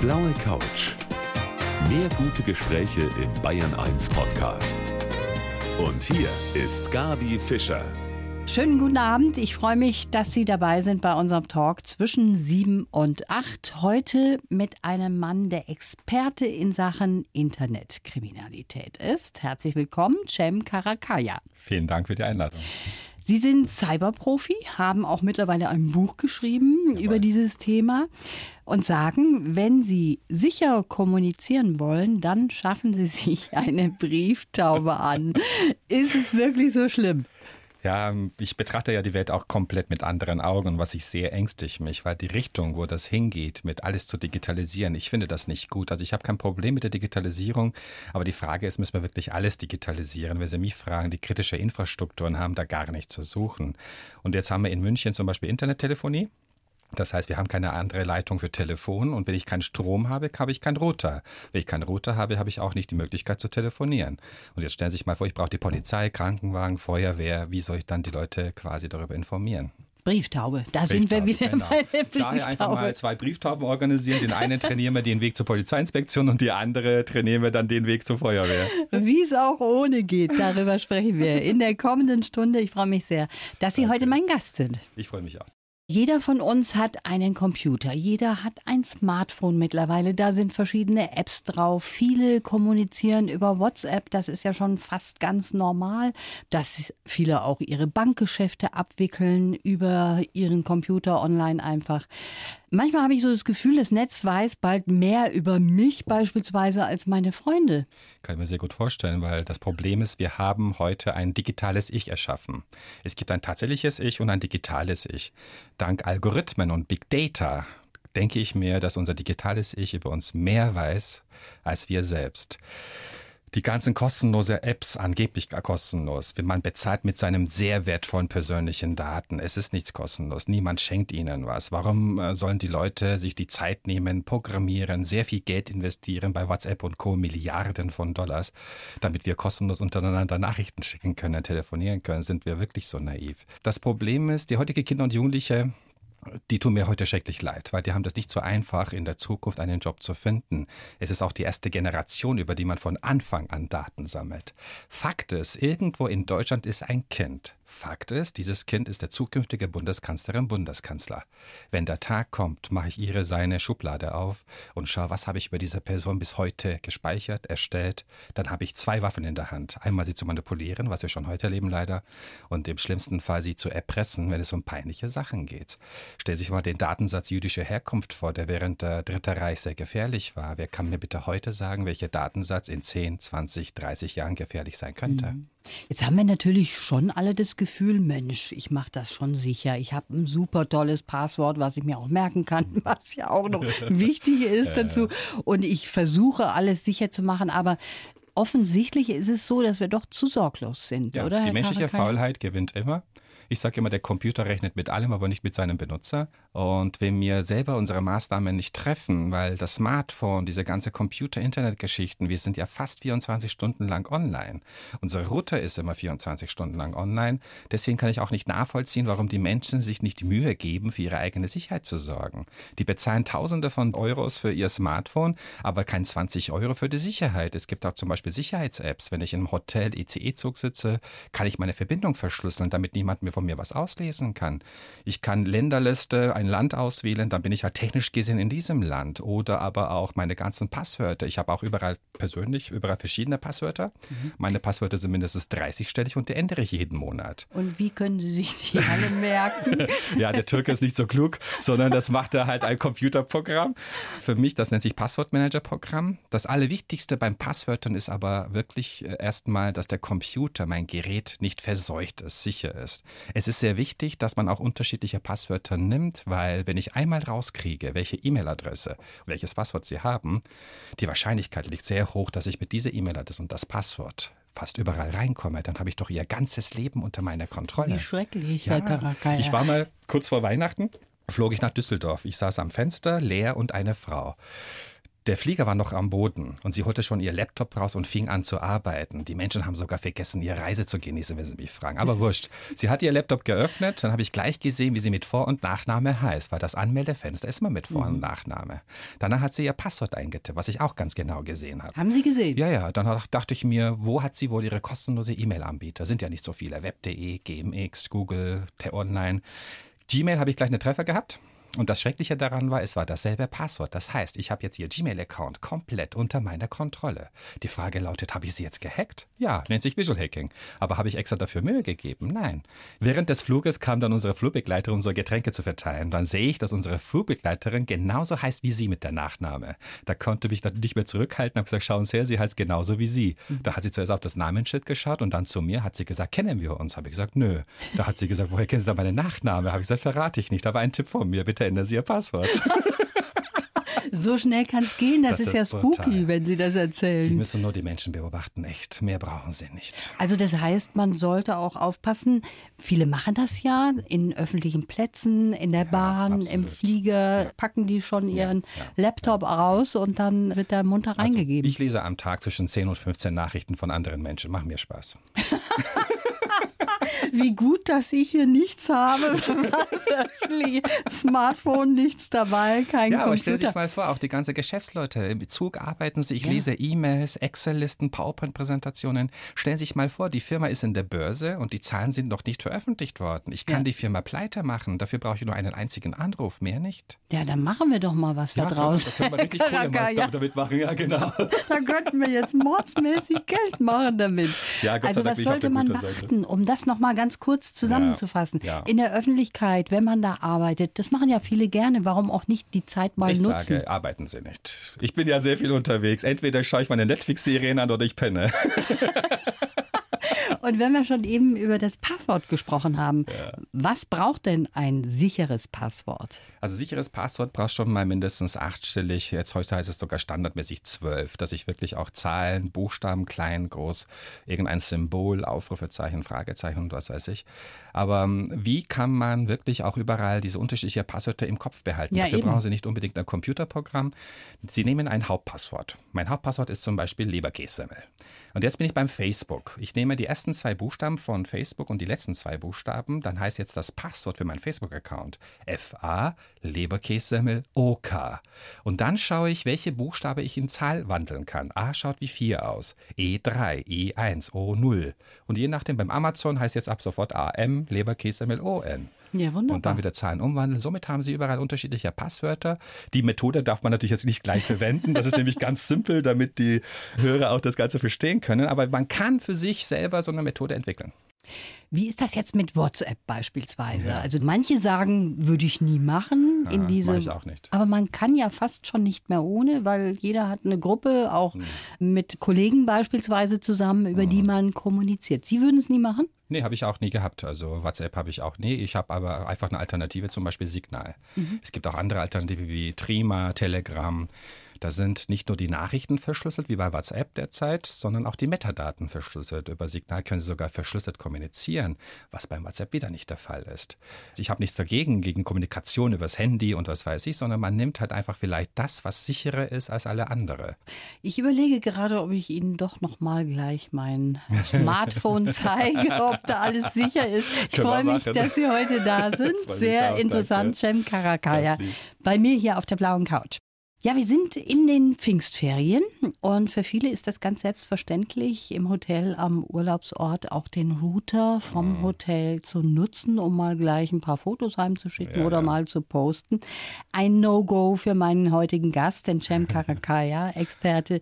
blaue Couch. Mehr gute Gespräche im Bayern 1 Podcast. Und hier ist Gabi Fischer. Schönen guten Abend. Ich freue mich, dass Sie dabei sind bei unserem Talk zwischen sieben und acht. Heute mit einem Mann, der Experte in Sachen Internetkriminalität ist. Herzlich willkommen, Cem Karakaya. Vielen Dank für die Einladung. Sie sind Cyberprofi, haben auch mittlerweile ein Buch geschrieben Jawohl. über dieses Thema und sagen, wenn Sie sicher kommunizieren wollen, dann schaffen Sie sich eine Brieftaube an. Ist es wirklich so schlimm? Ja, ich betrachte ja die Welt auch komplett mit anderen Augen, was ich sehr ängstigt mich, weil die Richtung, wo das hingeht, mit alles zu digitalisieren, ich finde das nicht gut. Also ich habe kein Problem mit der Digitalisierung, aber die Frage ist, müssen wir wirklich alles digitalisieren? Wenn Sie mich fragen, die kritische Infrastrukturen haben da gar nichts zu suchen. Und jetzt haben wir in München zum Beispiel Internettelefonie. Das heißt, wir haben keine andere Leitung für Telefon und wenn ich keinen Strom habe, habe ich keinen Router. Wenn ich keinen Router habe, habe ich auch nicht die Möglichkeit zu telefonieren. Und jetzt stellen Sie sich mal vor, ich brauche die Polizei, Krankenwagen, Feuerwehr. Wie soll ich dann die Leute quasi darüber informieren? Brieftaube, da Brieftaube, sind wir wieder genau. bei der Brieftaube. Daher einfach mal zwei Brieftauben organisieren. Den einen trainieren wir den Weg zur Polizeiinspektion und die andere trainieren wir dann den Weg zur Feuerwehr. Wie es auch ohne geht, darüber sprechen wir in der kommenden Stunde. Ich freue mich sehr, dass Sie Danke. heute mein Gast sind. Ich freue mich auch. Jeder von uns hat einen Computer, jeder hat ein Smartphone mittlerweile, da sind verschiedene Apps drauf. Viele kommunizieren über WhatsApp, das ist ja schon fast ganz normal, dass viele auch ihre Bankgeschäfte abwickeln über ihren Computer online einfach. Manchmal habe ich so das Gefühl, das Netz weiß bald mehr über mich beispielsweise als meine Freunde. Kann ich mir sehr gut vorstellen, weil das Problem ist, wir haben heute ein digitales Ich erschaffen. Es gibt ein tatsächliches Ich und ein digitales Ich. Dank Algorithmen und Big Data denke ich mir, dass unser digitales Ich über uns mehr weiß als wir selbst die ganzen kostenlose Apps, angeblich kostenlos, wenn man bezahlt mit seinem sehr wertvollen persönlichen Daten. Es ist nichts kostenlos. Niemand schenkt ihnen was. Warum äh, sollen die Leute sich die Zeit nehmen, programmieren, sehr viel Geld investieren bei WhatsApp und Co. Milliarden von Dollars, damit wir kostenlos untereinander Nachrichten schicken können, telefonieren können? Sind wir wirklich so naiv? Das Problem ist, die heutige Kinder und Jugendliche die tun mir heute schrecklich leid, weil die haben das nicht so einfach, in der Zukunft einen Job zu finden. Es ist auch die erste Generation, über die man von Anfang an Daten sammelt. Fakt ist, irgendwo in Deutschland ist ein Kind, Fakt ist, dieses Kind ist der zukünftige Bundeskanzlerin, Bundeskanzler. Wenn der Tag kommt, mache ich ihre seine Schublade auf und schaue, was habe ich über diese Person bis heute gespeichert, erstellt. Dann habe ich zwei Waffen in der Hand. Einmal sie zu manipulieren, was wir schon heute erleben leider, und im schlimmsten Fall sie zu erpressen, wenn es um peinliche Sachen geht. Stell sich mal den Datensatz jüdischer Herkunft vor, der während der Dritte Reich sehr gefährlich war. Wer kann mir bitte heute sagen, welcher Datensatz in 10, 20, 30 Jahren gefährlich sein könnte? Mhm. Jetzt haben wir natürlich schon alle das Gefühl, Mensch, ich mache das schon sicher. Ich habe ein super tolles Passwort, was ich mir auch merken kann, was ja auch noch wichtig ist dazu. Und ich versuche alles sicher zu machen, aber offensichtlich ist es so, dass wir doch zu sorglos sind, ja, oder? Die menschliche Faulheit gewinnt immer. Ich sage immer, der Computer rechnet mit allem, aber nicht mit seinem Benutzer. Und wenn wir selber unsere Maßnahmen nicht treffen, weil das Smartphone, diese ganze Computer-Internet-Geschichten, wir sind ja fast 24 Stunden lang online. Unser Router ist immer 24 Stunden lang online. Deswegen kann ich auch nicht nachvollziehen, warum die Menschen sich nicht die Mühe geben, für ihre eigene Sicherheit zu sorgen. Die bezahlen Tausende von Euros für ihr Smartphone, aber kein 20 Euro für die Sicherheit. Es gibt auch zum Beispiel Sicherheits-Apps. Wenn ich im Hotel ECE-Zug sitze, kann ich meine Verbindung verschlüsseln, damit niemand mir von mir was auslesen kann. Ich kann Länderliste, ein Land auswählen, dann bin ich halt technisch gesehen in diesem Land. Oder aber auch meine ganzen Passwörter. Ich habe auch überall persönlich, überall verschiedene Passwörter. Mhm. Meine Passwörter sind mindestens 30-stellig und die ändere ich jeden Monat. Und wie können Sie sich die alle merken? ja, der Türke ist nicht so klug, sondern das macht er halt ein Computerprogramm. Für mich, das nennt sich Passwortmanager-Programm. Das Allerwichtigste beim Passwörtern ist aber wirklich äh, erstmal, dass der Computer, mein Gerät, nicht verseucht ist, sicher ist. Es ist sehr wichtig, dass man auch unterschiedliche Passwörter nimmt, weil wenn ich einmal rauskriege, welche E-Mail-Adresse, welches Passwort Sie haben, die Wahrscheinlichkeit liegt sehr hoch, dass ich mit dieser E-Mail-Adresse und das Passwort fast überall reinkomme, dann habe ich doch ihr ganzes Leben unter meiner Kontrolle. Wie schrecklich, ja. Herr. Ich war mal kurz vor Weihnachten, flog ich nach Düsseldorf. Ich saß am Fenster, leer und eine Frau Der Flieger war noch am Boden und sie holte schon ihr Laptop raus und fing an zu arbeiten. Die Menschen haben sogar vergessen, ihre Reise zu genießen, wenn sie mich fragen. Aber wurscht. Sie hat ihr Laptop geöffnet, dann habe ich gleich gesehen, wie sie mit Vor- und Nachname heißt, weil das Anmeldefenster ist immer mit Vor- und mhm. Nachname. Danach hat sie ihr Passwort eingetippt, was ich auch ganz genau gesehen habe. Haben Sie gesehen? Ja, ja. Dann dachte ich mir, wo hat sie wohl ihre kostenlose E-Mail-Anbieter? Sind ja nicht so viele. Web.de, GMX, Google, T-Online. Gmail habe ich gleich eine Treffer gehabt. Und das Schreckliche daran war, es war dasselbe Passwort. Das heißt, ich habe jetzt Ihr Gmail-Account komplett unter meiner Kontrolle. Die Frage lautet, habe ich Sie jetzt gehackt? Ja, nennt sich Visual Hacking. Aber habe ich extra dafür Mühe gegeben? Nein. Während des Fluges kam dann unsere Flugbegleiterin, unsere Getränke zu verteilen. Dann sehe ich, dass unsere Flugbegleiterin genauso heißt wie sie mit der Nachname. Da konnte mich dann nicht mehr zurückhalten, habe gesagt, schauen Sie her, sie heißt genauso wie Sie. Mhm. Da hat sie zuerst auf das Namensschild geschaut und dann zu mir hat sie gesagt, kennen wir uns? Habe ich gesagt, nö. Da hat sie gesagt, woher kennen Sie da meine Nachname? Habe ich gesagt, verrate ich nicht, aber ein Tipp von mir, bitte ändern Sie Ihr Passwort. So schnell kann es gehen, das, das ist, ist, ja spooky, brutal. wenn Sie das erzählen. Sie müssen nur die Menschen beobachten, echt. Mehr brauchen Sie nicht. Also das heißt, man sollte auch aufpassen. Viele machen das ja in öffentlichen Plätzen, in der ja, Bahn, absolut. im Flieger, ja. packen die schon ihren ja, Laptop raus und dann wird der munter also reingegeben. Ich lese am Tag zwischen 10 und 15 Nachrichten von anderen Menschen. Macht mir Spaß. Wie gut, dass ich hier nichts habe. Smartphone, nichts dabei, kein ja, Computer. Ja, aber stell sich mal vor, auch die ganzen Geschäftsleute im Bezug arbeiten sie. Ich ja. lese E-Mails, Excel-Listen, PowerPoint-Präsentationen. Stellen Sie sich mal vor, die Firma ist in der Börse und die Zahlen sind noch nicht veröffentlicht worden. Ich kann ja. die Firma pleite machen. Dafür brauche ich nur einen einzigen Anruf, mehr nicht. Ja, dann machen wir doch mal was ja, da draus. Da können wir richtig Karaka, ja. damit machen, ja genau. Da könnten wir jetzt mordsmäßig Geld machen damit. Ja, Gott also was sollte man beachten, um das nochmal ganz kurz zusammenzufassen? Ja, in der Öffentlichkeit, wenn man da arbeitet, das machen ja viele gerne. Warum auch nicht die Zeit mal ich nutzen? Sage, arbeiten Sie nicht. Ich bin ja sehr viel unterwegs. Entweder schaue ich meine Netflix-Serien an oder ich penne. Und wenn wir schon eben über das Passwort gesprochen haben, ja. was braucht denn ein sicheres Passwort? Also sicheres Passwort braucht schon mal mindestens achtstellig. Jetzt heute heißt es sogar standardmäßig zwölf, dass ich wirklich auch Zahlen, Buchstaben, klein, groß, irgendein Symbol, Aufrufezeichen, Fragezeichen und was weiß ich. Aber ähm, wie kann man wirklich auch überall diese unterschiedlichen Passwörter im Kopf behalten? Ja, Dafür eben. brauchen Sie nicht unbedingt ein Computerprogramm. Sie nehmen ein Hauptpasswort. Mein Hauptpasswort ist zum Beispiel Leberkässemmel. Und jetzt bin ich beim Facebook. Ich nehme die ersten zwei Buchstaben von Facebook und die letzten zwei Buchstaben. Dann heißt jetzt das Passwort für meinen Facebook-Account FA Leberkässemmel OK. Und dann schaue ich, welche Buchstabe ich in Zahl wandeln kann. A schaut wie 4 aus, E3, E1, O0. Und je nachdem beim Amazon heißt jetzt ab sofort AM Leberkässemmel ON. Ja, wunderbar. Und dann wieder Zahlen umwandeln. Somit haben Sie überall unterschiedliche Passwörter. Die Methode darf man natürlich jetzt nicht gleich verwenden. Das ist nämlich ganz simpel, damit die Hörer auch das Ganze verstehen können. Aber man kann für sich selber so eine Methode entwickeln. Wie ist das jetzt mit WhatsApp beispielsweise? Ja. Also manche sagen, würde ich nie machen in ja, diese. Ich auch nicht. Aber man kann ja fast schon nicht mehr ohne, weil jeder hat eine Gruppe, auch hm. mit Kollegen beispielsweise zusammen, über hm. die man kommuniziert. Sie würden es nie machen? Nee, habe ich auch nie gehabt. Also WhatsApp habe ich auch nie. Ich habe aber einfach eine Alternative, zum Beispiel Signal. Mhm. Es gibt auch andere Alternativen wie Trima, Telegram. Da sind nicht nur die Nachrichten verschlüsselt, wie bei WhatsApp derzeit, sondern auch die Metadaten verschlüsselt. Über Signal können Sie sogar verschlüsselt kommunizieren, was beim WhatsApp wieder nicht der Fall ist. Ich habe nichts dagegen, gegen Kommunikation übers Handy und was weiß ich, sondern man nimmt halt einfach vielleicht das, was sicherer ist als alle andere. Ich überlege gerade, ob ich Ihnen doch noch mal gleich mein Smartphone zeige, ob da alles sicher ist. Ich freue mich, dass Sie heute da sind. Sehr interessant, Cem Karakaya. Bei mir hier auf der blauen Couch. Ja, wir sind in den Pfingstferien und für viele ist das ganz selbstverständlich, im Hotel am Urlaubsort auch den Router vom mhm. Hotel zu nutzen, um mal gleich ein paar Fotos heimzuschicken ja, oder ja. mal zu posten. Ein No-Go für meinen heutigen Gast, den Cem Karakaya, Experte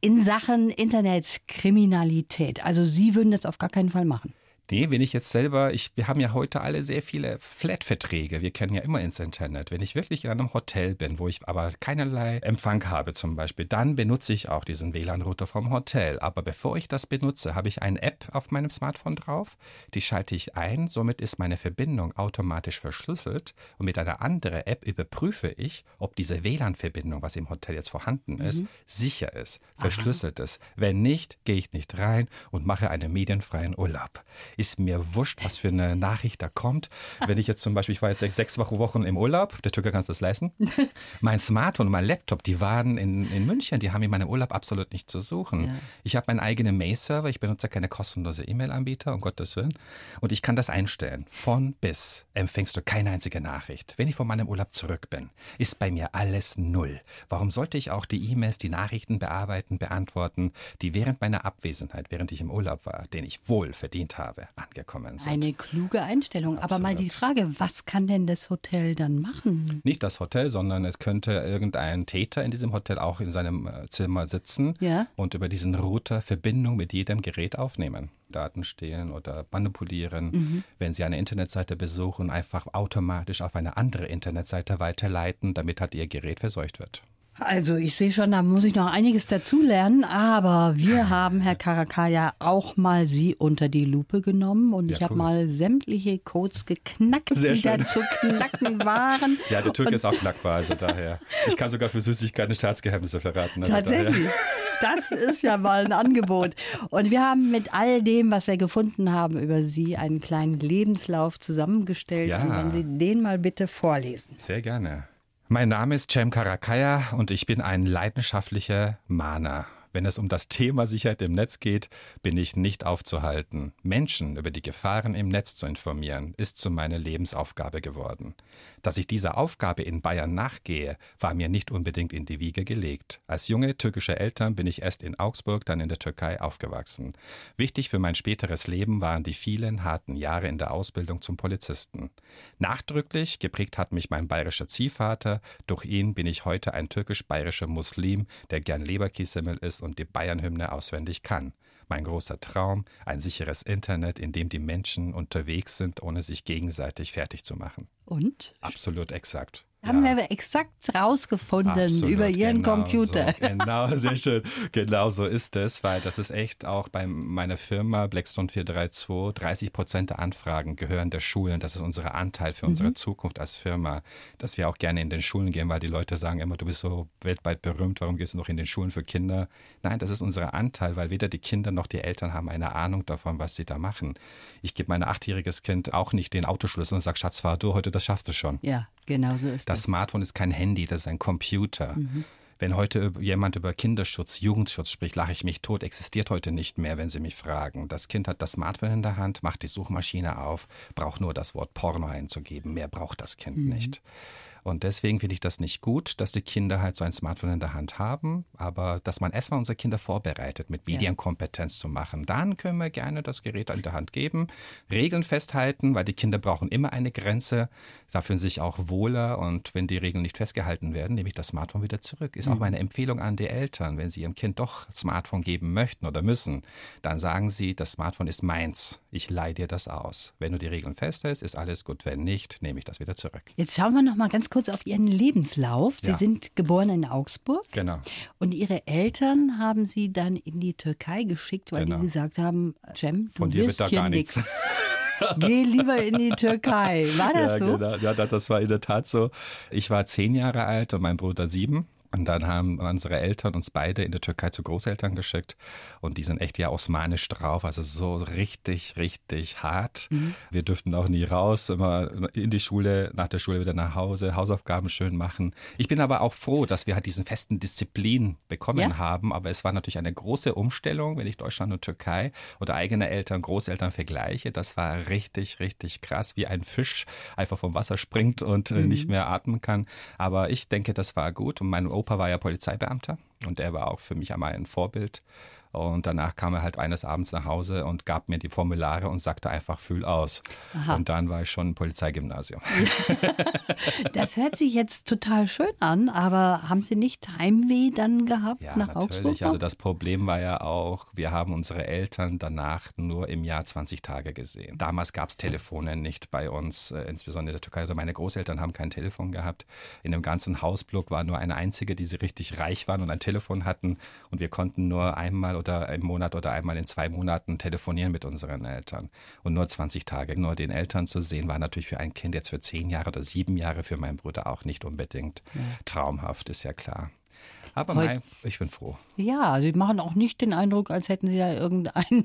in Sachen Internetkriminalität. Also Sie würden das auf gar keinen Fall machen. Nee, wenn ich jetzt selber, ich, wir haben ja heute alle sehr viele Flat-Verträge. Wir kennen ja immer ins Internet. Wenn ich wirklich in einem Hotel bin, wo ich aber keinerlei Empfang habe zum Beispiel, dann benutze ich auch diesen WLAN-Router vom Hotel. Aber bevor ich das benutze, habe ich eine App auf meinem Smartphone drauf. Die schalte ich ein. Somit ist meine Verbindung automatisch verschlüsselt. Und mit einer anderen App überprüfe ich, ob diese WLAN-Verbindung, was im Hotel jetzt vorhanden ist, mhm. sicher ist, verschlüsselt Aha. ist. Wenn nicht, gehe ich nicht rein und mache einen medienfreien Urlaub. Ist mir wurscht, was für eine Nachricht da kommt. Wenn ich jetzt zum Beispiel, ich war jetzt sechs, Wochen im Urlaub, der Türke kannst das leisten. Mein Smartphone und mein Laptop, die waren in, in München, die haben in meinem Urlaub absolut nichts zu suchen. Ja. Ich habe meinen eigenen Mail-Server, ich benutze keine kostenlose E-Mail-Anbieter, um Gottes Willen. Und ich kann das einstellen. Von bis empfängst du keine einzige Nachricht. Wenn ich von meinem Urlaub zurück bin, ist bei mir alles null. Warum sollte ich auch die E-Mails, die Nachrichten bearbeiten, beantworten, die während meiner Abwesenheit, während ich im Urlaub war, den ich wohl verdient habe, angekommen sind? Eine kluge Einstellung. Absolut. Aber mal die Frage, was kann denn das Hotel dann machen? Nicht das Hotel, sondern es könnte irgendein Täter in diesem Hotel auch in seinem äh, Zimmer sitzen ja? und über diesen Router Verbindung mit jedem Gerät aufnehmen. Daten stehlen oder manipulieren. Mhm. Wenn Sie eine Internetseite besuchen, einfach automatisch auf eine andere Internetseite weiterleiten, damit halt Ihr Gerät verseucht wird. Also ich sehe schon, da muss ich noch einiges dazulernen, aber wir haben, Herr Karakaya, auch mal Sie unter die Lupe genommen und ja, ich habe cool. mal sämtliche Codes geknackt, Sehr die schön. da zu knacken waren. Ja, der Türke ist auch knackbar, also daher. Ich kann sogar für Süßigkeiten Staatsgeheimnisse verraten. Also Tatsächlich. Daher. Das ist ja mal ein Angebot. Und wir haben mit all dem, was wir gefunden haben über Sie, einen kleinen Lebenslauf zusammengestellt. Ja. Und wenn Sie den mal bitte vorlesen. Sehr gerne. Mein Name ist Cem Karakaya und ich bin ein leidenschaftlicher Mahner. Wenn es um das Thema Sicherheit im Netz geht, bin ich nicht aufzuhalten. Menschen über die Gefahren im Netz zu informieren, ist zu meiner Lebensaufgabe geworden. Dass ich dieser Aufgabe in Bayern nachgehe, war mir nicht unbedingt in die Wiege gelegt. Als junge türkische Eltern bin ich erst in Augsburg, dann in der Türkei aufgewachsen. Wichtig für mein späteres Leben waren die vielen harten Jahre in der Ausbildung zum Polizisten. Nachdrücklich geprägt hat mich mein bayerischer Ziehvater, durch ihn bin ich heute ein türkisch-bayerischer Muslim, der gern Leberkiesemmel isst und die Bayernhymne auswendig kann. Mein großer Traum, ein sicheres Internet, in dem die Menschen unterwegs sind, ohne sich gegenseitig fertig zu machen. Und? Absolut exakt. Haben ja. wir exakt rausgefunden Absolut, über Ihren genau Computer. So, genau, sehr schön. Genau so ist es, weil das ist echt auch bei meiner Firma Blackstone 432, 30 Prozent der Anfragen gehören der Schulen. Das ist unser Anteil für unsere mhm. Zukunft als Firma, dass wir auch gerne in den Schulen gehen, weil die Leute sagen immer, du bist so weltweit berühmt, warum gehst du noch in den Schulen für Kinder? Nein, das ist unser Anteil, weil weder die Kinder noch die Eltern haben eine Ahnung davon, was sie da machen. Ich gebe mein achtjähriges Kind auch nicht den Autoschlüssel und sage, Schatz, fahr du heute, das schaffst du schon. Ja, genau so ist das. Das Smartphone ist kein Handy, das ist ein Computer. Mhm. Wenn heute jemand über Kinderschutz, Jugendschutz spricht, lache ich mich tot, existiert heute nicht mehr, wenn Sie mich fragen. Das Kind hat das Smartphone in der Hand, macht die Suchmaschine auf, braucht nur das Wort Porno einzugeben. Mehr braucht das Kind mhm. nicht. Und deswegen finde ich das nicht gut, dass die Kinder halt so ein Smartphone in der Hand haben, aber dass man erstmal unsere Kinder vorbereitet, mit Medienkompetenz zu machen. Dann können wir gerne das Gerät in der Hand geben, Regeln festhalten, weil die Kinder brauchen immer eine Grenze, da fühlen sich auch wohler und wenn die Regeln nicht festgehalten werden, nehme ich das Smartphone wieder zurück. Ist mhm. auch meine Empfehlung an die Eltern, wenn sie ihrem Kind doch Smartphone geben möchten oder müssen, dann sagen sie, das Smartphone ist meins, ich leihe dir das aus. Wenn du die Regeln festhältst, ist alles gut, wenn nicht, nehme ich das wieder zurück. Jetzt schauen wir noch mal ganz kurz kurz auf Ihren Lebenslauf. Sie ja. sind geboren in Augsburg. Genau. Und Ihre Eltern haben Sie dann in die Türkei geschickt, weil genau. die gesagt haben, Cem, du Von dir wirst wird da gar nichts. Geh lieber in die Türkei. War das ja, so? Genau. Ja, das war in der Tat so. Ich war zehn Jahre alt und mein Bruder sieben. Und dann haben unsere Eltern uns beide in der Türkei zu Großeltern geschickt. Und die sind echt ja osmanisch drauf, also so richtig, richtig hart. Mhm. Wir dürften auch nie raus, immer in die Schule, nach der Schule wieder nach Hause, Hausaufgaben schön machen. Ich bin aber auch froh, dass wir halt diesen festen Disziplin bekommen ja. haben. Aber es war natürlich eine große Umstellung, wenn ich Deutschland und Türkei oder eigene Eltern, Großeltern vergleiche. Das war richtig, richtig krass, wie ein Fisch einfach vom Wasser springt und äh, mhm. nicht mehr atmen kann. Aber ich denke, das war gut. Und mein Opa war ja Polizeibeamter und er war auch für mich einmal ein Vorbild. Und danach kam er halt eines Abends nach Hause und gab mir die Formulare und sagte einfach, fühl aus. Aha. Und dann war ich schon im Polizeigymnasium. das hört sich jetzt total schön an, aber haben Sie nicht Heimweh dann gehabt ja, nach natürlich. Augsburg? Also das Problem war ja auch, wir haben unsere Eltern danach nur im Jahr 20 Tage gesehen. Damals gab es Telefone nicht bei uns, äh, insbesondere in der Türkei. Also meine Großeltern haben kein Telefon gehabt. In dem ganzen Hausblock war nur eine einzige, die sie richtig reich waren und ein Telefon hatten. Und wir konnten nur einmal oder oder im Monat oder einmal in zwei Monaten telefonieren mit unseren Eltern. Und nur 20 Tage nur den Eltern zu sehen, war natürlich für ein Kind jetzt für zehn Jahre oder sieben Jahre für meinen Bruder auch nicht unbedingt ja. traumhaft, ist ja klar. Aber Heut- ich bin froh. Ja, Sie machen auch nicht den Eindruck, als hätten Sie da irgendeine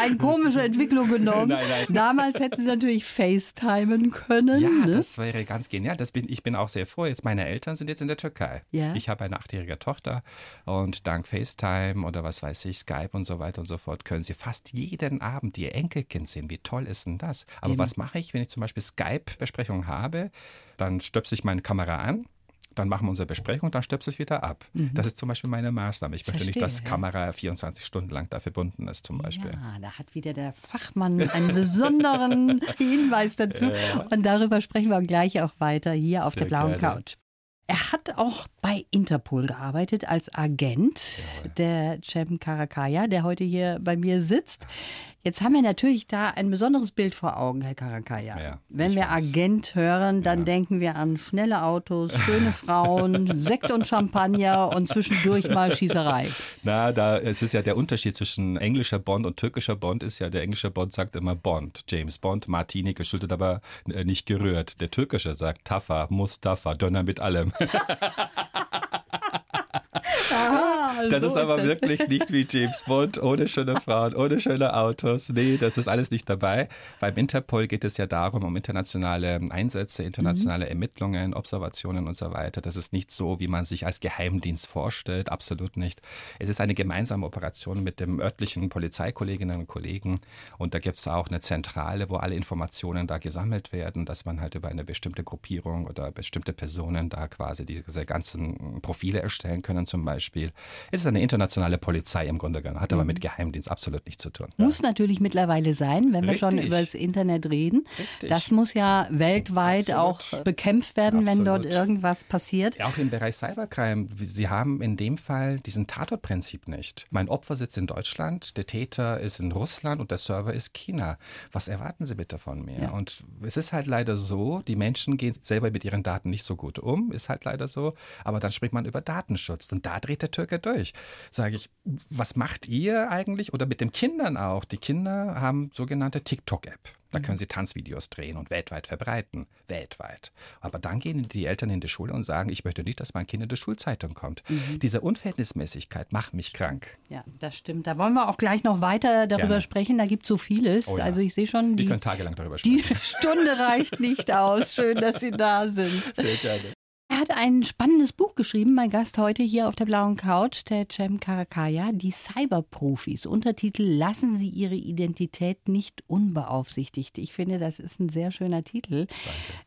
eine komische Entwicklung genommen. Nein, nein. Damals hätten Sie natürlich FaceTimen können. Ja, ne? das wäre ganz genial. Das bin, ich bin auch sehr froh. Jetzt meine Eltern sind jetzt in der Türkei. Ja. Ich habe eine achtjährige Tochter und dank FaceTime oder was weiß ich, Skype und so weiter und so fort können sie fast jeden Abend ihr Enkelkind sehen. Wie toll ist denn das? Aber Eben. was mache ich, wenn ich zum Beispiel Skype-Besprechungen habe? Dann stöpsel ich meine Kamera an. Dann machen wir unsere Besprechung, dann stöpsel ich wieder ab. Das ist zum Beispiel meine Maßnahme. Ich möchte nicht, dass Mhm. Ja. Kamera 24 Stunden lang da verbunden ist, zum Beispiel. Ja, da hat wieder der Fachmann einen besonderen Hinweis dazu. Und darüber sprechen wir gleich auch weiter hier auf Sehr der blauen gerne. Couch. Er hat auch bei Interpol gearbeitet als Agent, der Cem Karakaya, der heute hier bei mir sitzt. Jetzt haben wir natürlich da ein besonderes Bild vor Augen, Herr Karakaya. Ja, Wenn wir weiß. Agent hören, dann Ja. denken wir an schnelle Autos, schöne Frauen, Sekt und Champagner und zwischendurch mal Schießerei. Na, da es ist ja der Unterschied zwischen englischer Bond und türkischer Bond ist ja, der englische Bond sagt immer Bond, James Bond, Martini geschüttet, aber äh, nicht gerührt. Der türkische sagt Taffa, Mustafa, Döner mit allem. Ah, Das so ist aber das. wirklich nicht wie James Bond, ohne schöne Frauen, ohne schöne Autos. Nee, das ist alles nicht dabei. Beim Interpol geht es ja darum, um internationale Einsätze, internationale Ermittlungen, Observationen und so weiter. Das ist nicht so, wie man sich als Geheimdienst vorstellt, absolut nicht. Es ist eine gemeinsame Operation mit dem örtlichen Polizeikolleginnen und Kollegen und da gibt es auch eine Zentrale, wo alle Informationen da gesammelt werden, dass man halt über eine bestimmte Gruppierung oder bestimmte Personen da quasi diese ganzen Profile erstellen können zum Beispiel. Es ist eine internationale Polizei im Grunde genommen, hat aber mit Geheimdienst absolut nichts zu tun. Muss natürlich mittlerweile sein, wenn wir schon Richtig. über das Internet reden. Richtig. Das muss ja weltweit Absolut. auch bekämpft werden, wenn dort Absolut. irgendwas passiert. Auch im Bereich Cybercrime, Sie haben in dem Fall diesen Tatortprinzip nicht. Mein Opfer sitzt in Deutschland, der Täter ist in Russland und der Server ist China. Was erwarten Sie bitte von mir? Ja. Und es ist halt leider so, die Menschen gehen selber mit ihren Daten nicht so gut um, ist halt leider so. Aber dann spricht man über Datenschutz und da dreht der Türke durch. Sage ich, was macht ihr eigentlich? Oder mit den Kindern auch. Die Kinder haben sogenannte TikTok-App. Da können sie Tanzvideos drehen und weltweit verbreiten. Weltweit. Aber dann gehen die Eltern in die Schule und sagen, ich möchte nicht, dass mein Kind in die Schulzeitung kommt. Diese Unverhältnismäßigkeit macht mich krank. Ja, das stimmt. Da wollen wir auch gleich noch weiter darüber Gerne. sprechen. Da gibt es so vieles. Oh ja. Also ich sehe schon, Die die, können tagelang darüber die sprechen. Stunde reicht nicht aus. Schön, dass Sie da sind. Sehr gerne. Er hat ein spannendes Buch geschrieben, mein Gast heute hier auf der blauen Couch, der Cem Karakaya, die Cyberprofis. Untertitel Lassen Sie Ihre Identität nicht unbeaufsichtigt. Ich finde, das ist ein sehr schöner Titel.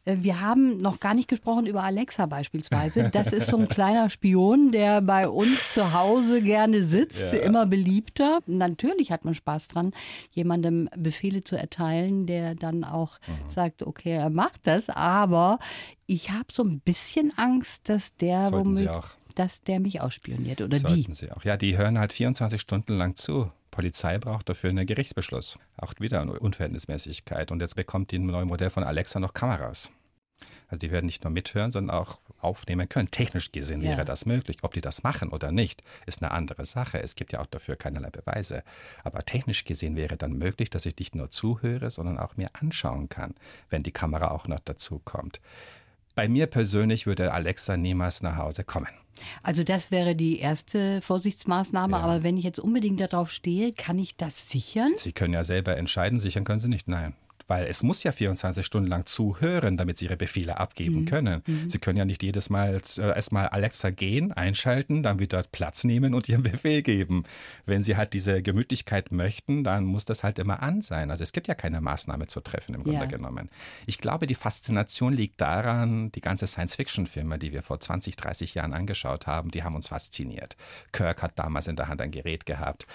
Äh, Wir haben noch gar nicht gesprochen über Alexa beispielsweise. Das ist so ein kleiner Spion, der bei uns zu Hause gerne sitzt, Ja. immer beliebter. Natürlich hat man Spaß dran, jemandem Befehle zu erteilen, der dann auch Mhm. sagt, okay, er macht das, aber ich habe so ein bisschen Angst, dass der Sollten auch. dass der mich ausspioniert oder die. Sollten Sie auch. Ja, die hören halt 24 Stunden lang zu. Polizei braucht dafür einen Gerichtsbeschluss. Auch wieder eine Unverhältnismäßigkeit. Und jetzt bekommt die neue Modell von Alexa noch Kameras. Also die werden nicht nur mithören, sondern auch aufnehmen können. Technisch gesehen Ja. wäre das möglich. Ob die das machen oder nicht, ist eine andere Sache. Es gibt ja auch dafür keinerlei Beweise. Aber technisch gesehen wäre dann möglich, dass ich nicht nur zuhöre, sondern auch mir anschauen kann, wenn die Kamera auch noch dazu kommt. Bei mir persönlich würde Alexa niemals nach Hause kommen. Also das wäre die erste Vorsichtsmaßnahme, Ja. aber wenn ich jetzt unbedingt darauf stehe, kann ich das sichern? Sie können ja selber entscheiden, sichern können Sie nicht, nein. Weil es muss ja 24 Stunden lang zuhören, damit Sie Ihre Befehle abgeben Mhm. können. Sie können ja nicht jedes Mal äh, erstmal Alexa gehen, einschalten, dann wieder Platz nehmen und Ihren Befehl geben. Wenn Sie halt diese Gemütlichkeit möchten, dann muss das halt immer an sein. Also es gibt ja keine Maßnahme zu treffen im Grunde Ja. genommen. Ich glaube, die Faszination liegt daran, die ganze Science-Fiction-Filme, die wir vor 20, 30 Jahren angeschaut haben, die haben uns fasziniert. Kirk hat damals in der Hand ein Gerät gehabt.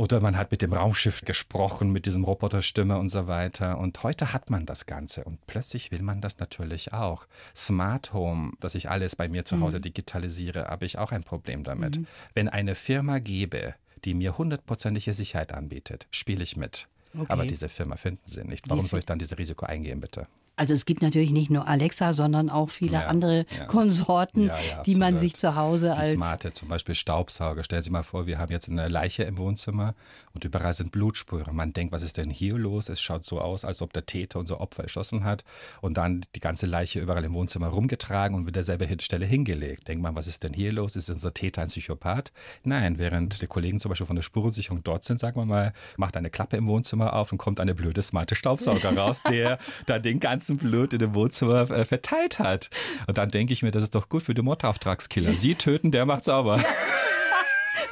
Oder man hat mit dem Raumschiff gesprochen, mit diesem Roboterstimme und so weiter. Und heute hat man das Ganze. Und plötzlich will man das natürlich auch. Smart Home, dass ich alles bei mir zu Hause digitalisiere, habe ich auch ein Problem damit. Wenn eine Firma gäbe, die mir hundertprozentige Sicherheit anbietet, spiele ich mit. Okay. Aber diese Firma finden Sie nicht. Warum soll ich dann dieses Risiko eingehen, bitte? Also es gibt natürlich nicht nur Alexa, sondern auch viele Ja, andere ja. Konsorten, Ja, die man sich zu Hause Die als smarte, zum Beispiel Staubsauger. Stellen Sie mal vor, wir haben jetzt eine Leiche im Wohnzimmer und überall sind Blutspuren. Man denkt, was ist denn hier los? Es schaut so aus, als ob der Täter unser Opfer erschossen hat und dann die ganze Leiche überall im Wohnzimmer rumgetragen und wieder selber Stelle hingelegt. Denkt man, was ist denn hier los? Ist unser Täter ein Psychopath? Nein, während die Kollegen zum Beispiel von der Spurensicherung dort sind, sagen wir mal, macht eine Klappe im Wohnzimmer auf und kommt eine blöde smarte Staubsauger raus, der dann den ganzen Blut in dem Wohnzimmer äh, verteilt hat. Und dann denke ich mir, das ist doch gut für die Mordauftragskiller. Sie töten, der macht sauber.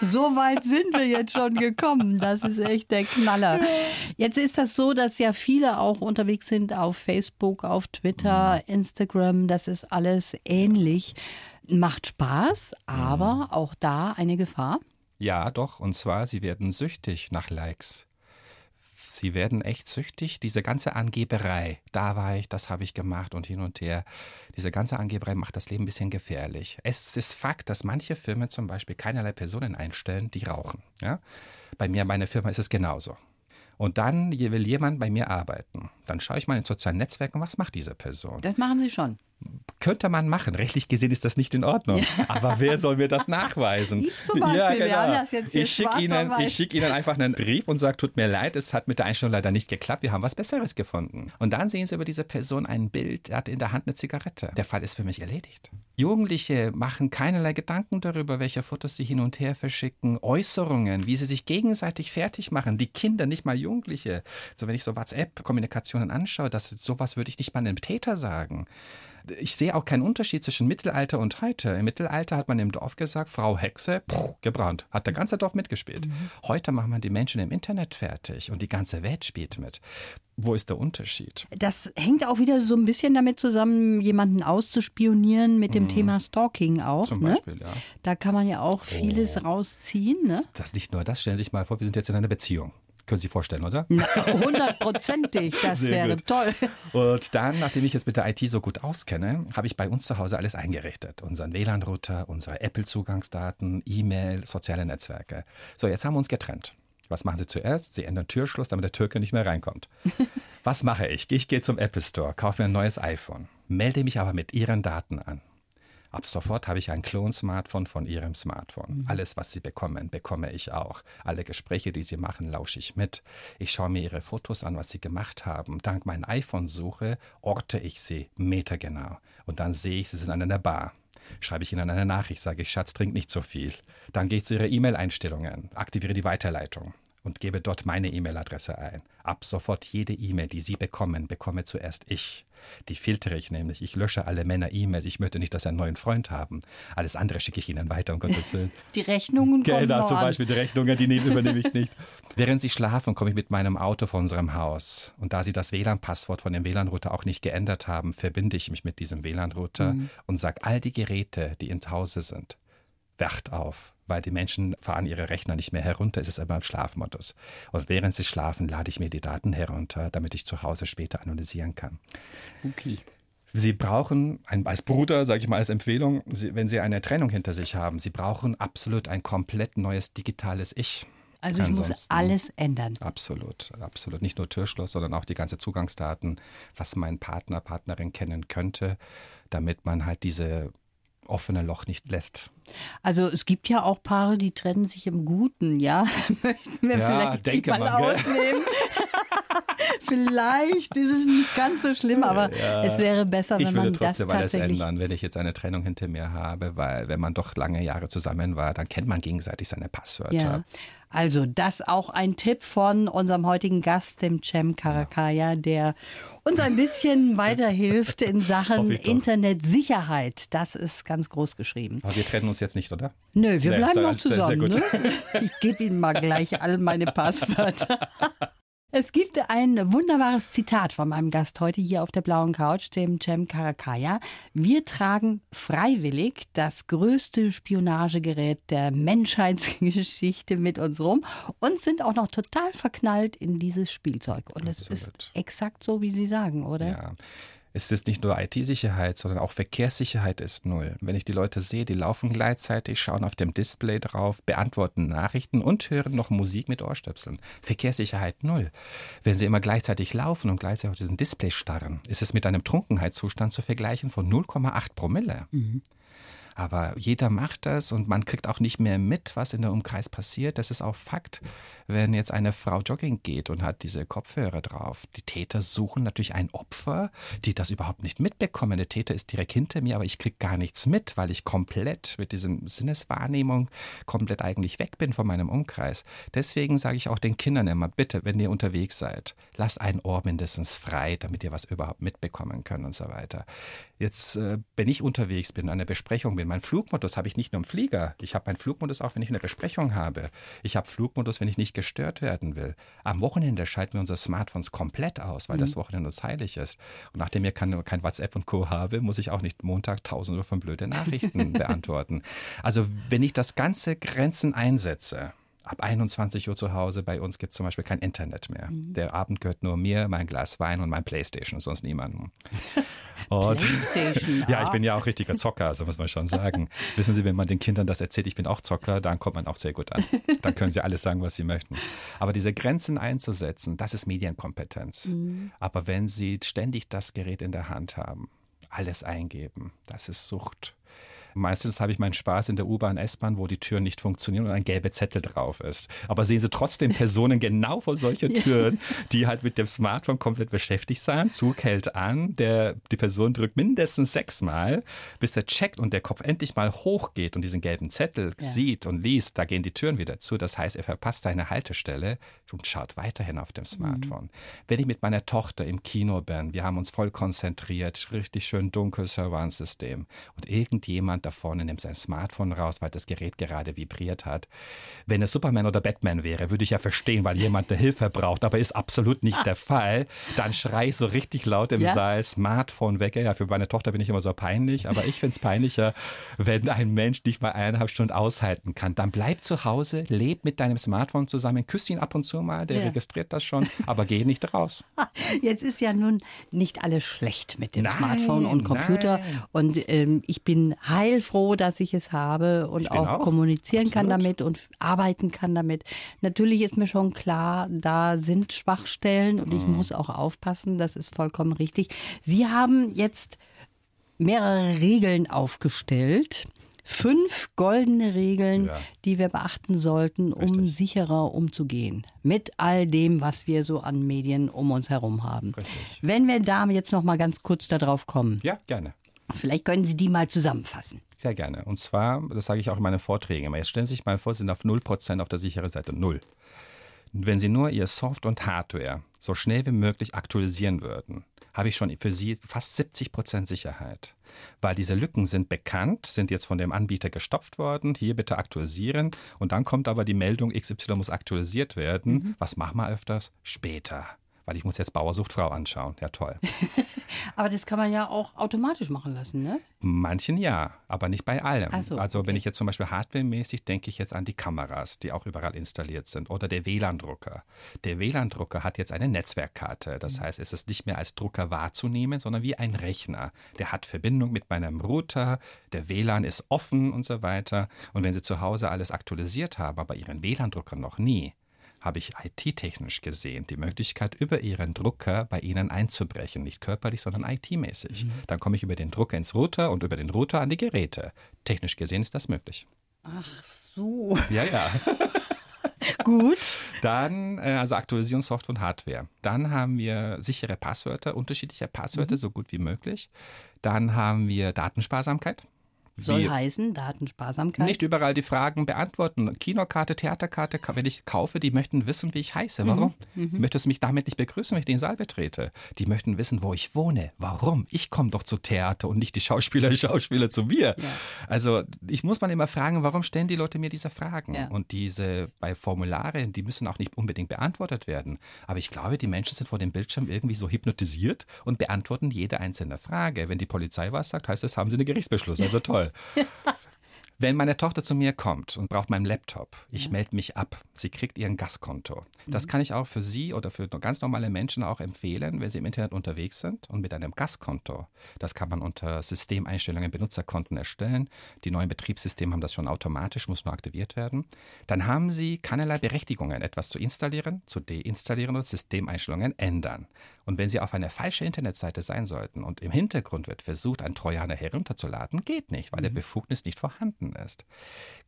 So weit sind wir jetzt schon gekommen. Das ist echt der Knaller. Jetzt ist das so, dass ja viele auch unterwegs sind auf Facebook, auf Twitter, Instagram. Das ist alles ähnlich. Macht Spaß, aber auch da eine Gefahr. Ja, doch. Und zwar, sie werden süchtig nach Likes. Sie werden echt süchtig. Diese ganze Angeberei, da war ich, das habe ich gemacht und hin und her. Diese ganze Angeberei macht das Leben ein bisschen gefährlich. Es ist Fakt, dass manche Firmen zum Beispiel keinerlei Personen einstellen, die rauchen. Ja? Bei mir, meine Firma ist es genauso. Und dann will jemand bei mir arbeiten. Dann schaue ich mal in sozialen Netzwerken, was macht diese Person? Das machen sie schon. Könnte man machen. Rechtlich gesehen ist das nicht in Ordnung. Aber wer soll mir das nachweisen? Ich zum Beispiel. Wir haben das jetzt hier ich schicke Ihnen, ich schick Ihnen einfach einen Brief und sage, tut mir leid, es hat mit der Einstellung leider nicht geklappt. Wir haben was Besseres gefunden. Und dann sehen Sie über diese Person ein Bild, er hat in der Hand eine Zigarette. Der Fall ist für mich erledigt. Jugendliche machen keinerlei Gedanken darüber, welche Fotos sie hin und her verschicken, Äußerungen, wie sie sich gegenseitig fertig machen. Die Kinder, nicht mal Jugendliche. So, wenn ich so WhatsApp-Kommunikationen anschaue, das, sowas würde ich nicht mal einem Täter sagen ich sehe auch keinen Unterschied zwischen Mittelalter und heute. Im Mittelalter hat man im Dorf gesagt, Frau Hexe, pff, gebrannt. Hat der ganze Dorf mitgespielt. Mhm. Heute machen wir die Menschen im Internet fertig und die ganze Welt spielt mit. Wo ist der Unterschied? Das hängt auch wieder so ein bisschen damit zusammen, jemanden auszuspionieren mit dem Thema Stalking auch. Mhm. Zum ne? Beispiel, ja. Da kann man ja auch vieles rausziehen. Ne? Das ist nicht nur das. Stellen Sie sich mal vor, wir sind jetzt in einer Beziehung. Können Sie sich vorstellen, oder? Hundertprozentig, das Sehr wäre gut. toll. Und dann, nachdem ich jetzt mit der IT so gut auskenne, habe ich bei uns zu Hause alles eingerichtet. Unseren WLAN-Router, unsere Apple-Zugangsdaten, E-Mail, soziale Netzwerke. So, jetzt haben wir uns getrennt. Was machen Sie zuerst? Sie ändern Türschluss, damit der Türke nicht mehr reinkommt. Was mache ich? Ich gehe zum Apple Store, kaufe mir ein neues iPhone, melde mich aber mit Ihren Daten an. Ab sofort habe ich ein Klon-Smartphone von Ihrem Smartphone. Alles, was Sie bekommen, bekomme ich auch. Alle Gespräche, die Sie machen, lausche ich mit. Ich schaue mir Ihre Fotos an, was Sie gemacht haben. Dank meiner iPhone-Suche orte ich Sie metergenau. Und dann sehe ich, Sie sind an einer Bar. Schreibe ich Ihnen eine Nachricht, sage ich, Schatz, trink nicht so viel. Dann gehe ich zu Ihrer E-Mail-Einstellungen, aktiviere die Weiterleitung und gebe dort meine E-Mail-Adresse ein. Ab sofort jede E-Mail, die Sie bekommen, bekomme zuerst ich. Die filtere ich nämlich. Ich lösche alle Männer E-Mails. Ich möchte nicht, dass Sie einen neuen Freund haben. Alles andere schicke ich Ihnen weiter, um Gottes Willen. Die Rechnungen kommen Genau, noch zum an. Beispiel die Rechnungen, die nehmen, übernehme ich nicht. Während Sie schlafen, komme ich mit meinem Auto von unserem Haus. Und da Sie das WLAN-Passwort von dem WLAN-Router auch nicht geändert haben, verbinde ich mich mit diesem WLAN-Router und sage all die Geräte, die im Hause sind, wacht auf. Weil die Menschen fahren ihre Rechner nicht mehr herunter, es ist immer im Schlafmodus. Und während sie schlafen, lade ich mir die Daten herunter, damit ich zu Hause später analysieren kann. Okay. Sie brauchen, ein, als Bruder, sage ich mal als Empfehlung, wenn Sie eine Trennung hinter sich haben, Sie brauchen absolut ein komplett neues digitales Ich. Also ich muss Ansonsten- alles ändern. Absolut, absolut. Nicht nur Türschloss, sondern auch die ganze Zugangsdaten, was mein Partner, Partnerin kennen könnte, damit man halt diese offene Loch nicht lässt. Also es gibt ja auch Paare, die trennen sich im Guten, ja. Möchten wir Ja, vielleicht die denke mal man, ausnehmen. vielleicht ist es nicht ganz so schlimm, aber es wäre besser, Ich wenn würde man das trotzdem alles tatsächlich. ändern, wenn ich jetzt eine Trennung hinter mir habe, weil wenn man doch lange Jahre zusammen war, dann kennt man gegenseitig seine Passwörter. Ja. Also das auch ein Tipp von unserem heutigen Gast, dem Cem Karakaya, der uns ein bisschen weiterhilft in Sachen. Internetsicherheit. Das ist ganz groß geschrieben. Aber wir trennen uns jetzt nicht, oder? Nö, wir Nee, bleiben sehr- noch sehr- sehr zusammen. gut. Ne? Ich gebe Ihnen mal gleich all meine Passwörter. Es gibt ein wunderbares Zitat von meinem Gast heute hier auf der blauen Couch, dem Cem Karakaya. Wir tragen freiwillig das größte Spionagegerät der Menschheitsgeschichte mit uns rum und sind auch noch total verknallt in dieses Spielzeug. Und es ist exakt so, wie Sie sagen, oder? Ja. Es ist nicht nur IT-Sicherheit, sondern auch Verkehrssicherheit ist null. Wenn ich die Leute sehe, die laufen gleichzeitig, schauen auf dem Display drauf, beantworten Nachrichten und hören noch Musik mit Ohrstöpseln. Verkehrssicherheit null. Wenn sie immer gleichzeitig laufen und gleichzeitig auf diesen Display starren, ist es mit einem Trunkenheitszustand zu vergleichen von 0,8 Promille. Mhm. Aber jeder macht das und man kriegt auch nicht mehr mit, was in der Umkreis passiert. Das ist auch Fakt. Wenn jetzt eine Frau jogging geht und hat diese Kopfhörer drauf, die Täter suchen natürlich ein Opfer, die das überhaupt nicht mitbekommen. Der Täter ist direkt hinter mir, aber ich kriege gar nichts mit, weil ich komplett mit diesem Sinneswahrnehmung komplett eigentlich weg bin von meinem Umkreis. Deswegen sage ich auch den Kindern immer, bitte, wenn ihr unterwegs seid, lasst ein Ohr mindestens frei, damit ihr was überhaupt mitbekommen könnt und so weiter. Jetzt, äh, wenn ich unterwegs bin, an einer Besprechung bin, mein Flugmodus habe ich nicht nur im Flieger. Ich habe meinen Flugmodus auch, wenn ich eine Besprechung habe. Ich habe Flugmodus, wenn ich nicht gestört werden will. Am Wochenende schalten wir unsere Smartphones komplett aus, weil mhm. das Wochenende uns heilig ist. Und nachdem ich kein, kein WhatsApp und Co. habe, muss ich auch nicht Montag tausende von blöde Nachrichten beantworten. Also wenn ich das ganze Grenzen einsetze, ab 21 Uhr zu Hause. Bei uns gibt es zum Beispiel kein Internet mehr. Mhm. Der Abend gehört nur mir, mein Glas Wein und mein Playstation, sonst niemandem. Und Playstation, ja, ich bin ja auch richtiger Zocker, so muss man schon sagen. Wissen Sie, wenn man den Kindern das erzählt, ich bin auch Zocker, dann kommt man auch sehr gut an. Dann können sie alles sagen, was sie möchten. Aber diese Grenzen einzusetzen, das ist Medienkompetenz. Mhm. Aber wenn sie ständig das Gerät in der Hand haben, alles eingeben, das ist Sucht. Meistens habe ich meinen Spaß in der U-Bahn, S-Bahn, wo die Türen nicht funktionieren und ein gelber Zettel drauf ist. Aber sehen Sie trotzdem Personen genau vor solchen Türen, die halt mit dem Smartphone komplett beschäftigt sind. Zug hält an, der, die Person drückt mindestens sechsmal, bis er checkt und der Kopf endlich mal hochgeht und diesen gelben Zettel ja. sieht und liest. Da gehen die Türen wieder zu. Das heißt, er verpasst seine Haltestelle und schaut weiterhin auf dem Smartphone. Mhm. Wenn ich mit meiner Tochter im Kino bin, wir haben uns voll konzentriert, richtig schön dunkel Surveillance-System und irgendjemand da vorne nimmt sein Smartphone raus, weil das Gerät gerade vibriert hat. Wenn es Superman oder Batman wäre, würde ich ja verstehen, weil jemand eine Hilfe braucht, aber ist absolut nicht der Fall. Dann schrei ich so richtig laut im ja? Saal, Smartphone weg. Ja, für meine Tochter bin ich immer so peinlich, aber ich finde es peinlicher, wenn ein Mensch dich mal eineinhalb Stunden aushalten kann. Dann bleib zu Hause, leb mit deinem Smartphone zusammen, küss ihn ab und zu mal, der ja. registriert das schon, aber geh nicht raus. Jetzt ist ja nun nicht alles schlecht mit dem nein, Smartphone und Computer nein. und ähm, ich bin heil heilfroh, dass ich es habe und auch, auch, kommunizieren Absolut. kann damit und arbeiten kann damit. Natürlich ist mir schon klar, da sind Schwachstellen und mhm. ich muss auch aufpassen, das ist vollkommen richtig. Sie haben jetzt mehrere Regeln aufgestellt. Fünf goldene Regeln, ja. die wir beachten sollten, um Richtig. sicherer umzugehen mit all dem, was wir so an Medien um uns herum haben. Richtig. Wenn wir da jetzt noch mal ganz kurz darauf kommen. Ja, gerne. Vielleicht können Sie die mal zusammenfassen. Sehr gerne. Und zwar, das sage ich auch in meinen Vorträgen immer, jetzt stellen Sie sich mal vor, Sie sind auf 0% auf der sicheren Seite. Null. Wenn Sie nur Ihr Soft- und Hardware so schnell wie möglich aktualisieren würden, habe ich schon für Sie fast 70% Sicherheit. Weil diese Lücken sind bekannt, sind jetzt von dem Anbieter gestopft worden. Hier bitte aktualisieren. Und dann kommt aber die Meldung, XY muss aktualisiert werden. Mhm. Was machen wir öfters? Später weil ich muss jetzt Bauersucht Frau anschauen. Ja, toll. aber das kann man ja auch automatisch machen lassen, ne? Manchen ja, aber nicht bei allem. So, also okay. wenn ich jetzt zum Beispiel hardwaremäßig denke ich jetzt an die Kameras, die auch überall installiert sind, oder der WLAN-Drucker. Der WLAN-Drucker hat jetzt eine Netzwerkkarte. Das mhm. heißt, es ist nicht mehr als Drucker wahrzunehmen, sondern wie ein Rechner. Der hat Verbindung mit meinem Router, der WLAN ist offen und so weiter. Und wenn Sie zu Hause alles aktualisiert haben, aber Ihren WLAN-Drucker noch nie, habe ich IT-technisch gesehen die Möglichkeit, über Ihren Drucker bei Ihnen einzubrechen. Nicht körperlich, sondern IT-mäßig. Mhm. Dann komme ich über den Drucker ins Router und über den Router an die Geräte. Technisch gesehen ist das möglich. Ach so. Ja, ja. Gut. Dann, äh, also Aktualisierungssoftware und Hardware. Dann haben wir sichere Passwörter, unterschiedliche Passwörter, mhm. so gut wie möglich. Dann haben wir Datensparsamkeit. Soll heißen, Datensparsamkeit? Nicht überall die Fragen beantworten. Kinokarte, Theaterkarte, wenn ich kaufe, die möchten wissen, wie ich heiße. Warum? Mhm. mhm. Möchtest du mich damit nicht begrüßen, wenn ich den Saal betrete? Die möchten wissen, wo ich wohne. Warum? Ich komme doch zu Theater und nicht die Schauspieler, die Schauspieler zu mir. Ja. Also ich muss man immer fragen, warum stellen die Leute mir diese Fragen? Ja. Und diese bei Formularen, die müssen auch nicht unbedingt beantwortet werden. Aber ich glaube, die Menschen sind vor dem Bildschirm irgendwie so hypnotisiert und beantworten jede einzelne Frage. Wenn die Polizei was sagt, heißt es, haben sie einen Gerichtsbeschluss. Also toll. Wenn meine Tochter zu mir kommt und braucht meinen Laptop, ich ja. melde mich ab, sie kriegt ihren Gaskonto. Das mhm. kann ich auch für Sie oder für ganz normale Menschen auch empfehlen, wenn sie im Internet unterwegs sind und mit einem Gaskonto. Das kann man unter Systemeinstellungen Benutzerkonten erstellen. Die neuen Betriebssysteme haben das schon automatisch, muss nur aktiviert werden. Dann haben Sie keinerlei Berechtigungen, etwas zu installieren, zu deinstallieren oder Systemeinstellungen ändern. Und wenn Sie auf eine falsche Internetseite sein sollten und im Hintergrund wird versucht, ein Trojaner herunterzuladen, geht nicht, weil mhm. der Befugnis nicht vorhanden ist.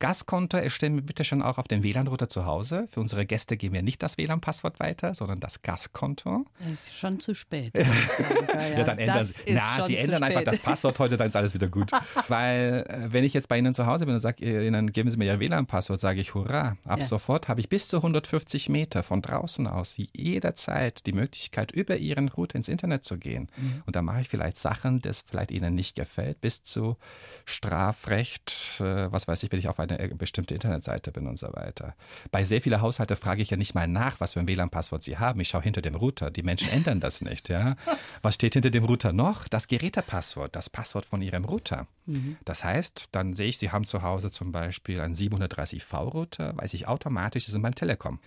Gaskonto erstellen wir bitte schon auch auf dem WLAN-Router zu Hause. Für unsere Gäste geben wir nicht das WLAN-Passwort weiter, sondern das Gaskonto. Das ist schon zu spät. ja, dann ändern Sie. Na, Sie ändern einfach das Passwort heute, dann ist alles wieder gut. Weil, äh, wenn ich jetzt bei Ihnen zu Hause bin und sage Ihnen, geben Sie mir Ihr WLAN-Passwort, sage ich, hurra. Ab ja. sofort habe ich bis zu 150 Meter von draußen aus jederzeit die Möglichkeit, über Ihren Router ins Internet zu gehen. Mhm. Und da mache ich vielleicht Sachen, das vielleicht Ihnen nicht gefällt, bis zu Strafrecht, äh, was weiß ich, wenn ich auf eine bestimmte Internetseite bin und so weiter. Bei sehr vielen Haushalten frage ich ja nicht mal nach, was für ein WLAN-Passwort sie haben. Ich schaue hinter dem Router. Die Menschen ändern das nicht. Ja? Was steht hinter dem Router noch? Das Gerätepasswort, das Passwort von ihrem Router. Mhm. Das heißt, dann sehe ich, sie haben zu Hause zum Beispiel einen 730V-Router, weiß ich automatisch, das ist beim Telekom.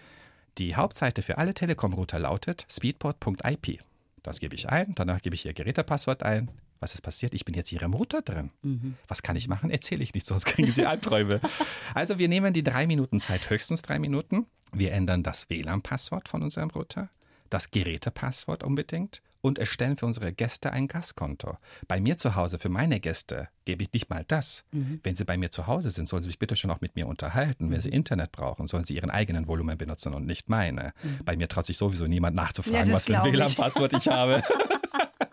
Die Hauptseite für alle Telekom-Router lautet speedport.ip. Das gebe ich ein, danach gebe ich ihr Gerätepasswort ein, was ist passiert? Ich bin jetzt Ihre Mutter drin. Mhm. Was kann ich machen? Erzähle ich nicht, sonst kriegen Sie Albträume. also wir nehmen die drei Minuten Zeit, höchstens drei Minuten. Wir ändern das WLAN-Passwort von unserem Router, das Gerätepasswort unbedingt und erstellen für unsere Gäste ein Gastkonto. Bei mir zu Hause, für meine Gäste, gebe ich nicht mal das. Mhm. Wenn sie bei mir zu Hause sind, sollen sie sich bitte schon auch mit mir unterhalten. Mhm. Wenn sie Internet brauchen, sollen sie ihren eigenen Volumen benutzen und nicht meine. Mhm. Bei mir traut sich sowieso niemand nachzufragen, ja, was für ein WLAN-Passwort ich habe.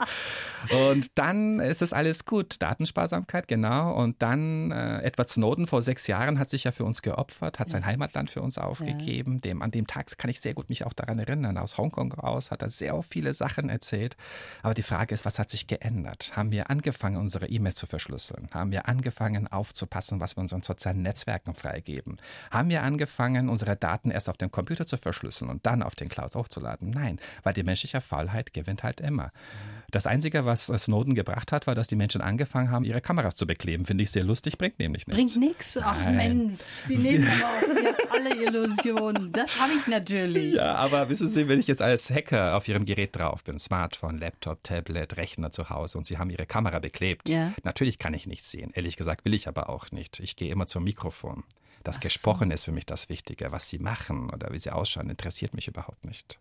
Und dann ist es alles gut. Datensparsamkeit, genau. Und dann äh, Edward Snowden vor sechs Jahren hat sich ja für uns geopfert, hat sein Heimatland für uns aufgegeben. Ja. Dem, an dem Tag kann ich sehr gut mich auch daran erinnern. Aus Hongkong aus hat er sehr viele Sachen erzählt. Aber die Frage ist, was hat sich geändert? Haben wir angefangen, unsere E-Mails zu verschlüsseln? Haben wir angefangen, aufzupassen, was wir unseren sozialen Netzwerken freigeben? Haben wir angefangen, unsere Daten erst auf dem Computer zu verschlüsseln und dann auf den Cloud hochzuladen? Nein, weil die menschliche Faulheit gewinnt halt immer. Das Einzige, was Snowden gebracht hat, war, dass die Menschen angefangen haben, ihre Kameras zu bekleben. Finde ich sehr lustig, bringt nämlich nichts. Bringt nichts? Ach Mensch, Sie nehmen aber auch alle Illusionen. Das habe ich natürlich. Ja, aber wissen Sie, wenn ich jetzt als Hacker auf Ihrem Gerät drauf bin, Smartphone, Laptop, Tablet, Rechner zu Hause und Sie haben Ihre Kamera beklebt, ja. natürlich kann ich nichts sehen. Ehrlich gesagt will ich aber auch nicht. Ich gehe immer zum Mikrofon. Das Ach Gesprochen so. ist für mich das Wichtige. Was Sie machen oder wie Sie ausschauen, interessiert mich überhaupt nicht.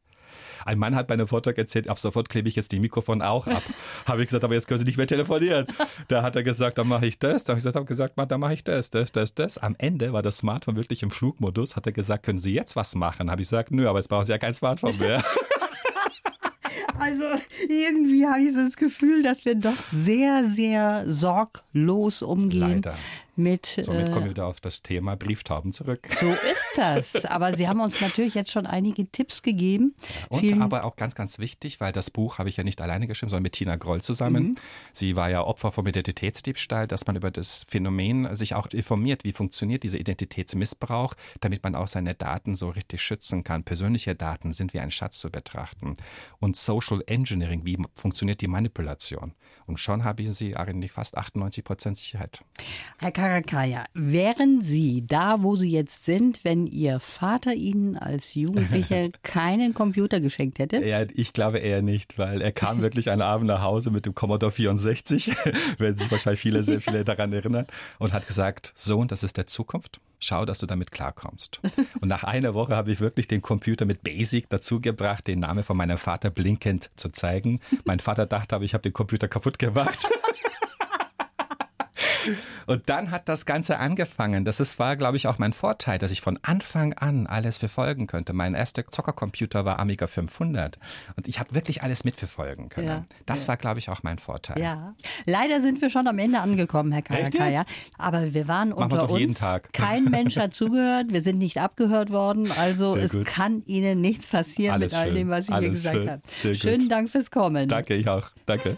Ein Mann hat bei einem Vortrag erzählt, ab sofort klebe ich jetzt die Mikrofon auch ab. habe ich gesagt, aber jetzt können Sie nicht mehr telefonieren. Da hat er gesagt, dann mache ich das. Da habe ich gesagt, gesagt dann mache ich das, das, das, das. Am Ende war das Smartphone wirklich im Flugmodus. Hat er gesagt, können Sie jetzt was machen? Habe ich gesagt, nö, aber jetzt brauchen Sie ja kein Smartphone mehr. Also irgendwie habe ich so das Gefühl, dass wir doch sehr, sehr sorglos umgehen. Leider mit. Somit kommen wir wieder auf das Thema Brieftauben zurück. So ist das. Aber Sie haben uns natürlich jetzt schon einige Tipps gegeben. Und Vielen aber auch ganz, ganz wichtig, weil das Buch habe ich ja nicht alleine geschrieben, sondern mit Tina Groll zusammen. Mhm. Sie war ja Opfer vom Identitätsdiebstahl, dass man über das Phänomen sich auch informiert, wie funktioniert dieser Identitätsmissbrauch, damit man auch seine Daten so richtig schützen kann. Persönliche Daten sind wie ein Schatz zu betrachten. Und Social Engineering, wie funktioniert die Manipulation? Und schon haben Sie eigentlich fast 98 Prozent Sicherheit. Herr Karakaya, wären Sie da, wo Sie jetzt sind, wenn Ihr Vater Ihnen als Jugendliche keinen Computer geschenkt hätte? Ja, ich glaube eher nicht, weil er kam wirklich einen Abend nach Hause mit dem Commodore 64, werden sich wahrscheinlich viele, sehr viele daran erinnern, und hat gesagt, Sohn, das ist der Zukunft. Schau, dass du damit klarkommst. Und nach einer Woche habe ich wirklich den Computer mit Basic dazu gebracht, den Namen von meinem Vater blinkend zu zeigen. Mein Vater dachte aber, ich habe den Computer kaputt gemacht. Und dann hat das Ganze angefangen. Das ist, war, glaube ich, auch mein Vorteil, dass ich von Anfang an alles verfolgen könnte. Mein erster Zockercomputer war Amiga 500 und ich habe wirklich alles mitverfolgen können. Ja, das ja. war, glaube ich, auch mein Vorteil. Ja. Leider sind wir schon am Ende angekommen, Herr Kaya. Aber wir waren Machen unter wir uns. Jeden Tag. Kein Mensch hat zugehört. Wir sind nicht abgehört worden. Also Sehr es gut. kann Ihnen nichts passieren alles mit all dem, was Sie alles hier gesagt schön. haben. Sehr Schönen gut. Dank fürs Kommen. Danke, ich auch. Danke.